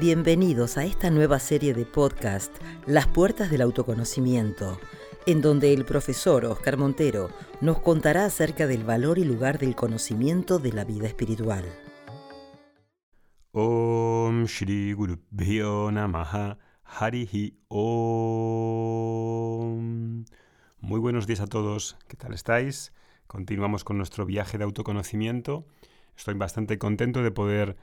Bienvenidos a esta nueva serie de podcast, Las Puertas del Autoconocimiento, en donde el profesor Oscar Montero nos contará acerca del valor y lugar del conocimiento de la vida espiritual. Om Shri Guru Namaha Om. Muy buenos días a todos, ¿qué tal estáis? Continuamos con nuestro viaje de autoconocimiento. Estoy bastante contento de poder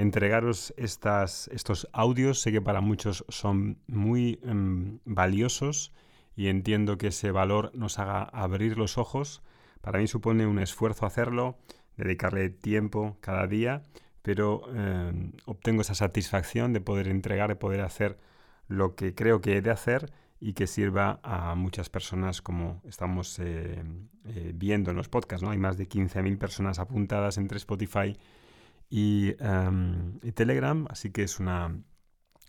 entregaros estos audios. Sé que para muchos son muy em, valiosos y entiendo que ese valor nos haga abrir los ojos. Para mí supone un esfuerzo hacerlo, dedicarle tiempo cada día, pero em, obtengo esa satisfacción de poder entregar, de poder hacer lo que creo que he de hacer y que sirva a muchas personas como estamos eh, eh, viendo en los podcasts. ¿no? Hay más de 15.000 personas apuntadas entre Spotify Em, y, Telegram, así que es un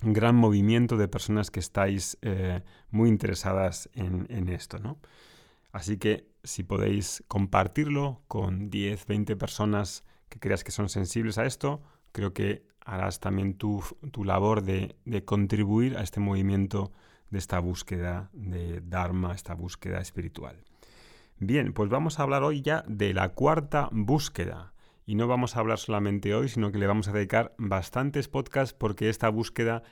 gran movimiento de personas que estáis eh, muy interesadas en, esto, ¿no? Así que si podéis compartirlo con 10, 20 personas que creas que son sensibles a esto, creo que harás también tu, tu labor de, de, contribuir a este movimiento de esta búsqueda de Dharma, esta búsqueda espiritual. Bien, pues vamos a hablar hoy ya de la cuarta búsqueda, y no vamos a hablar solamente hoy, sino que le vamos a dedicar bastantes podcasts porque esta búsqueda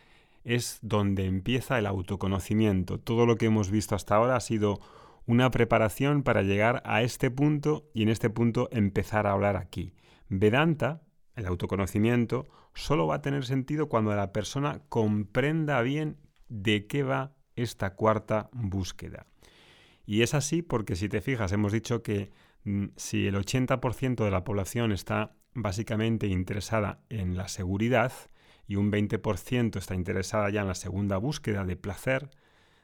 es donde empieza el autoconocimiento. Todo lo que hemos visto hasta ahora ha sido una preparación para llegar a este punto y en este punto empezar a hablar aquí. Vedanta, el autoconocimiento, solo va a tener sentido cuando la persona comprenda bien de qué va esta cuarta búsqueda. Y es así porque si te fijas, hemos dicho que si el 80% de la población está básicamente interesada en la seguridad y un 20% está interesada ya en la segunda búsqueda de placer,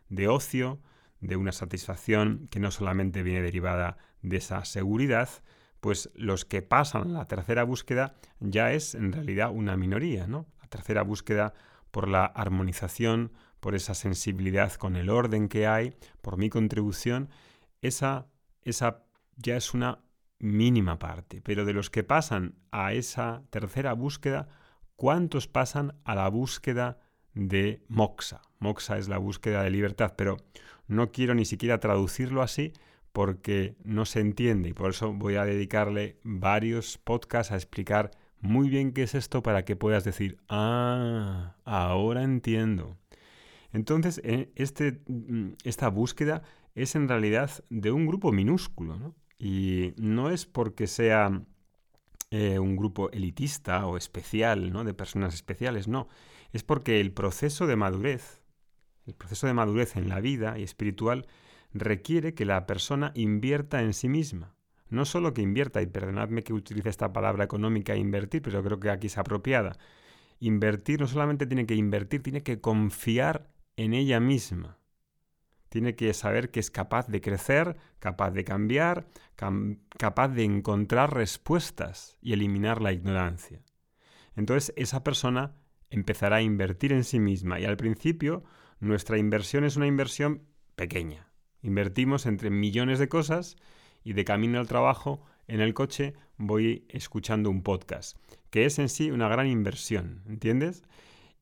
de ocio, de una satisfacción que no solamente viene derivada de esa seguridad, pues los que pasan a la tercera búsqueda ya es en realidad una minoría, ¿no? La tercera búsqueda por la armonización, por esa sensibilidad con el orden que hay, por mi contribución, esa, esa ya es una mínima parte, pero de los que pasan a esa tercera búsqueda, ¿cuántos pasan a la búsqueda de moxa? Moxa es la búsqueda de libertad, pero no quiero ni siquiera traducirlo así porque no se entiende y por eso voy a dedicarle varios podcasts a explicar muy bien qué es esto para que puedas decir, ah, ahora entiendo. Entonces, eh, este, mm, esta búsqueda es en realidad de un grupo minúsculo, ¿no? Y no es porque sea eh, un grupo elitista o especial, ¿no? De personas especiales, no. Es porque el proceso de madurez, el proceso de madurez en la vida y espiritual requiere que la persona invierta en sí misma. No solo que invierta, y perdonadme que utilice esta palabra económica invertir, pero creo que aquí es apropiada. Invertir no solamente tiene que invertir, tiene que confiar en ella misma. Tiene que saber que es capaz de crecer, capaz de cambiar, capaz de encontrar respuestas y eliminar la ignorancia. Entonces esa persona empezará a invertir en sí misma y al principio nuestra inversión es una inversión pequeña. Invertimos entre millones de cosas y de camino al trabajo en el coche voy escuchando un podcast, que es en sí una gran inversión, ¿entiendes?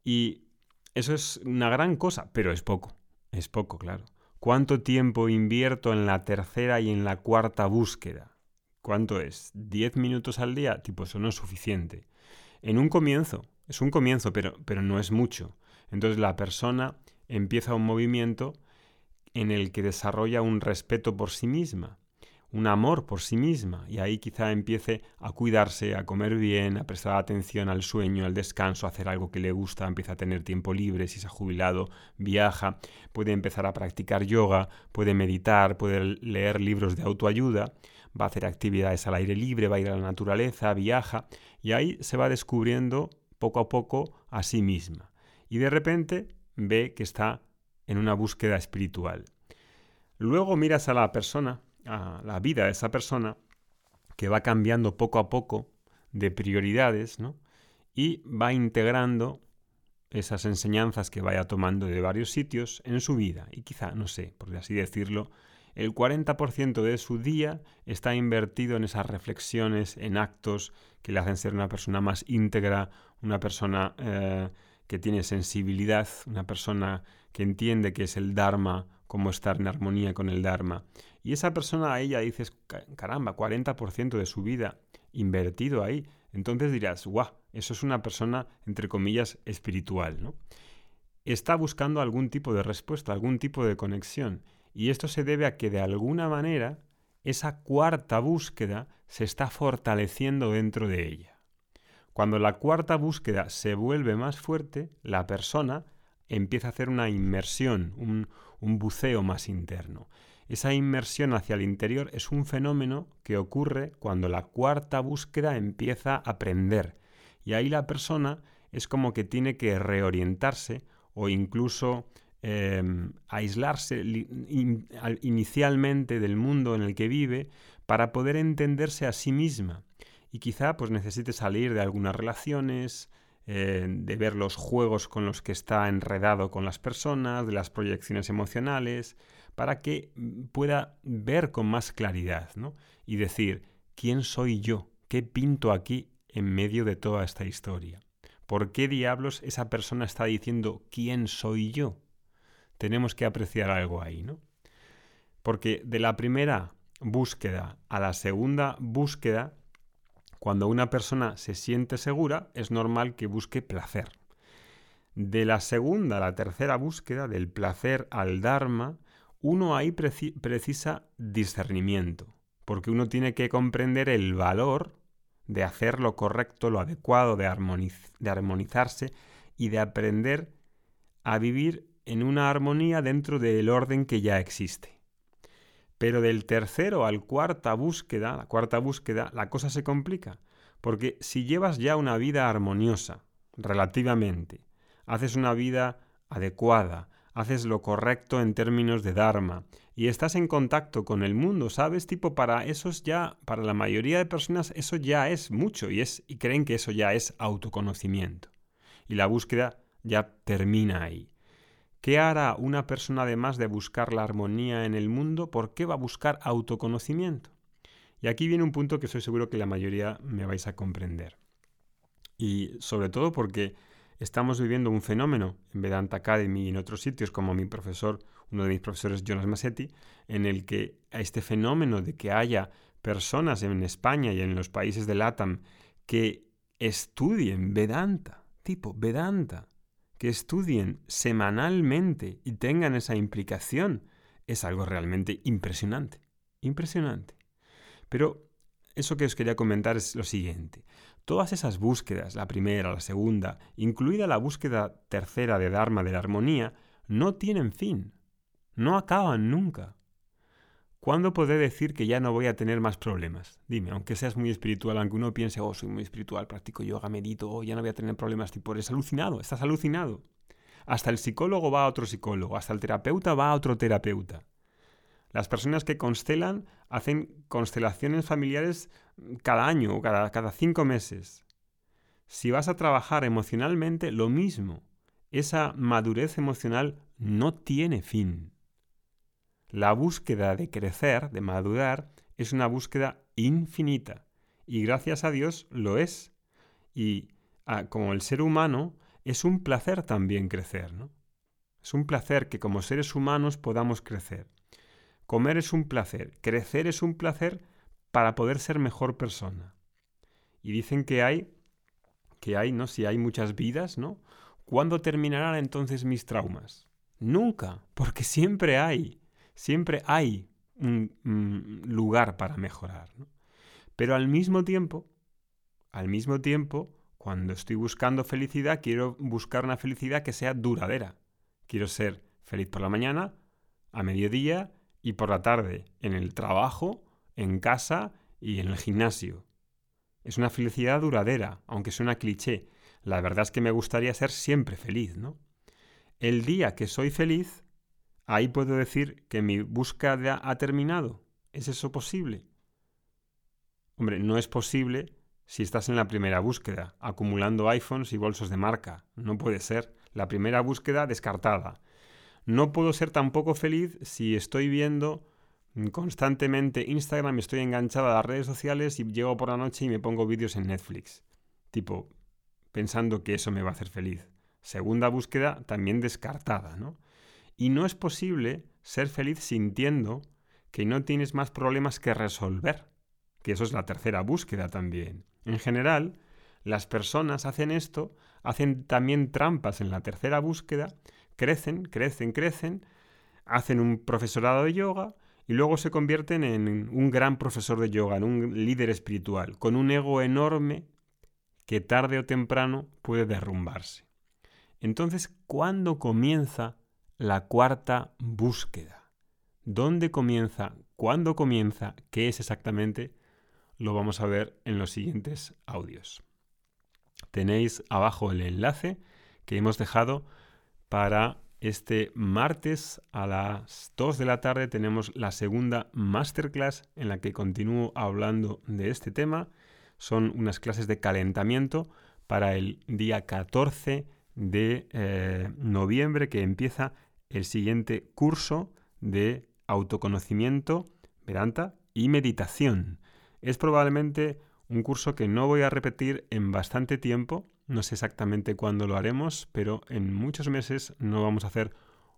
Y eso es una gran cosa, pero es poco, es poco, claro. ¿Cuánto tiempo invierto en la tercera y en la cuarta búsqueda? ¿Cuánto es? ¿10 minutos al día? Tipo, eso no es suficiente. En un comienzo, es un comienzo, pero, pero no es mucho. Entonces la persona empieza un movimiento en el que desarrolla un respeto por sí misma, un amor por sí misma y ahí quizá empiece a cuidarse, a comer bien, a prestar atención al sueño, al descanso, a hacer algo que le gusta, empieza a tener tiempo libre, si se ha jubilado, viaja, puede empezar a practicar yoga, puede meditar, puede leer libros de autoayuda, va a hacer actividades al aire libre, va a ir a la naturaleza, viaja y ahí se va descubriendo poco a poco a sí misma y de repente ve que está en una búsqueda espiritual. Luego miras a la persona a la vida de esa persona que va cambiando poco a poco de prioridades, ¿no? Y va integrando esas enseñanzas que vaya tomando de varios sitios en su vida. Y quizá, no sé, por así decirlo, el 40% de su día está invertido en esas reflexiones, en actos que le hacen ser una persona más íntegra, una persona eh, que tiene sensibilidad, una persona que entiende que es el Dharma, cómo estar en armonía con el Dharma. Y esa persona a ella dices, caramba, 40% de su vida invertido ahí. Entonces dirás, guau, eso es una persona, entre comillas, espiritual, ¿no? Está buscando algún tipo de respuesta, algún tipo de conexión. Y esto se debe a que de alguna manera esa cuarta búsqueda se está fortaleciendo dentro de ella. Cuando la cuarta búsqueda se vuelve más fuerte, la persona empieza a hacer una inmersión, un, un buceo más interno. Esa inmersión hacia el interior es un fenómeno que ocurre cuando la cuarta búsqueda empieza a aprender. Y ahí la persona es como que tiene que reorientarse o incluso em, aislarse inicialmente del mundo en el que vive para poder entenderse a sí misma. Y quizá pues necesite salir de algunas relaciones, eh, de ver los juegos con los que está enredado con las personas, de las proyecciones emocionales, para que mm, pueda ver con más claridad ¿no? y decir, ¿quién soy yo? ¿Qué pinto aquí en medio de toda esta historia? ¿Por qué diablos esa persona está diciendo quién soy yo? Tenemos que apreciar algo ahí, ¿no? Porque de la primera búsqueda a la segunda búsqueda, cuando una persona se siente segura, es normal que busque placer. De la segunda a la tercera búsqueda, del placer al Dharma, uno ahí precisa discernimiento, porque uno tiene que comprender el valor de hacer lo correcto, lo adecuado, de, de armonizarse y de aprender a vivir en una armonía dentro del orden que ya existe. Pero del tercero al cuarta búsqueda, la cuarta búsqueda, la cosa se complica, porque si llevas ya una vida armoniosa, relativamente, haces una vida adecuada, haces lo correcto en términos de Dharma y estás en contacto con el mundo, ¿sabes? Tipo, para esos ya, para la mayoría de personas eso ya es mucho y, es, y creen que eso ya es autoconocimiento. Y la búsqueda ya termina ahí. ¿Qué hará una persona además de buscar la armonía en el mundo? ¿Por qué va a buscar autoconocimiento? Y aquí viene un punto que estoy seguro que la mayoría me vais a comprender. Y sobre todo porque estamos viviendo un fenómeno en Vedanta Academy y en otros sitios, como mi profesor, uno de mis profesores, Jonas Massetti, en el que este fenómeno de que haya personas en España y en los países de LATAM que estudien Vedanta, tipo Vedanta, que estudien semanalmente y tengan esa implicación, es algo realmente impresionante, impresionante. Pero eso que os quería comentar es lo siguiente. Todas esas búsquedas, la primera, la segunda, incluida la búsqueda tercera de Dharma de la armonía, no tienen fin. No acaban nunca. ¿Cuándo podré decir que ya no voy a tener más problemas? Dime, aunque seas muy espiritual, aunque uno piense, oh, soy muy espiritual, practico yoga, medito, oh, ya no voy a tener problemas, tipo, eres alucinado, estás alucinado. Hasta el psicólogo va a otro psicólogo, hasta el terapeuta va a otro terapeuta. Las personas que constelan hacen constelaciones familiares cada año o cada, cada cinco meses. Si vas a trabajar emocionalmente, lo mismo. Esa madurez emocional no tiene fin. La búsqueda de crecer, de madurar, es una búsqueda infinita. Y gracias a Dios lo es. Y ah, como el ser humano, es un placer también crecer, ¿no? Es un placer que como seres humanos podamos crecer. Comer es un placer, crecer es un placer para poder ser mejor persona. Y dicen que hay, que hay, ¿no? Si hay muchas vidas, ¿no? ¿Cuándo terminarán entonces mis traumas? Nunca, porque siempre hay, siempre hay un, lugar para mejorar. Pero al mismo tiempo, al mismo tiempo, cuando estoy buscando felicidad, quiero buscar una felicidad que sea duradera. Quiero ser feliz por la mañana, a mediodía y por la tarde en el trabajo, en casa y en el gimnasio. Es una felicidad duradera, aunque suena cliché. La verdad es que me gustaría ser siempre feliz, ¿no? El día que soy feliz, ahí puedo decir que mi búsqueda ha terminado. ¿Es eso posible? Hombre, no es posible si estás en la primera búsqueda, acumulando iPhones y bolsos de marca. No puede ser. La primera búsqueda descartada. No puedo ser tampoco feliz si estoy viendo constantemente Instagram, estoy enganchado a las redes sociales y llego por la noche y me pongo vídeos en Netflix. Tipo, pensando que eso me va a hacer feliz. segunda búsqueda también descartada, ¿no? Y no es posible ser feliz sintiendo que no tienes más problemas que resolver, que eso es la tercera búsqueda también. En general, las personas hacen esto, hacen también trampas en la tercera búsqueda, crecen, crecen, crecen, hacen un profesorado de yoga y luego se convierten en un gran profesor de yoga, en un líder espiritual, con un ego enorme que tarde o temprano puede derrumbarse. Entonces, ¿cuándo comienza la cuarta búsqueda? ¿Dónde comienza? ¿Cuándo comienza? ¿Qué es exactamente? Lo vamos a ver en los siguientes audios. Tenéis abajo el enlace que hemos dejado para este martes a las 2 de la tarde tenemos la segunda masterclass en la que continúo hablando de este tema. Son unas clases de calentamiento para el día 14 de eh, noviembre que empieza el siguiente curso de autoconocimiento, Vedanta y meditación. Es probablemente un curso que no voy a repetir en bastante tiempo no sé exactamente cuándo lo haremos, pero en muchos meses no vamos a hacer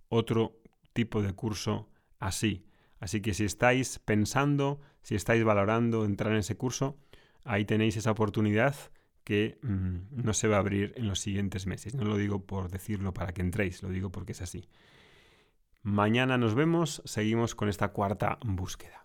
otro tipo de curso así. Así que si estáis pensando, si estáis valorando entrar en ese curso, ahí tenéis esa oportunidad que mm, no se va a abrir en los siguientes meses. No lo digo por decirlo para que entréis, lo digo porque es así. Mañana nos vemos, seguimos con esta cuarta búsqueda.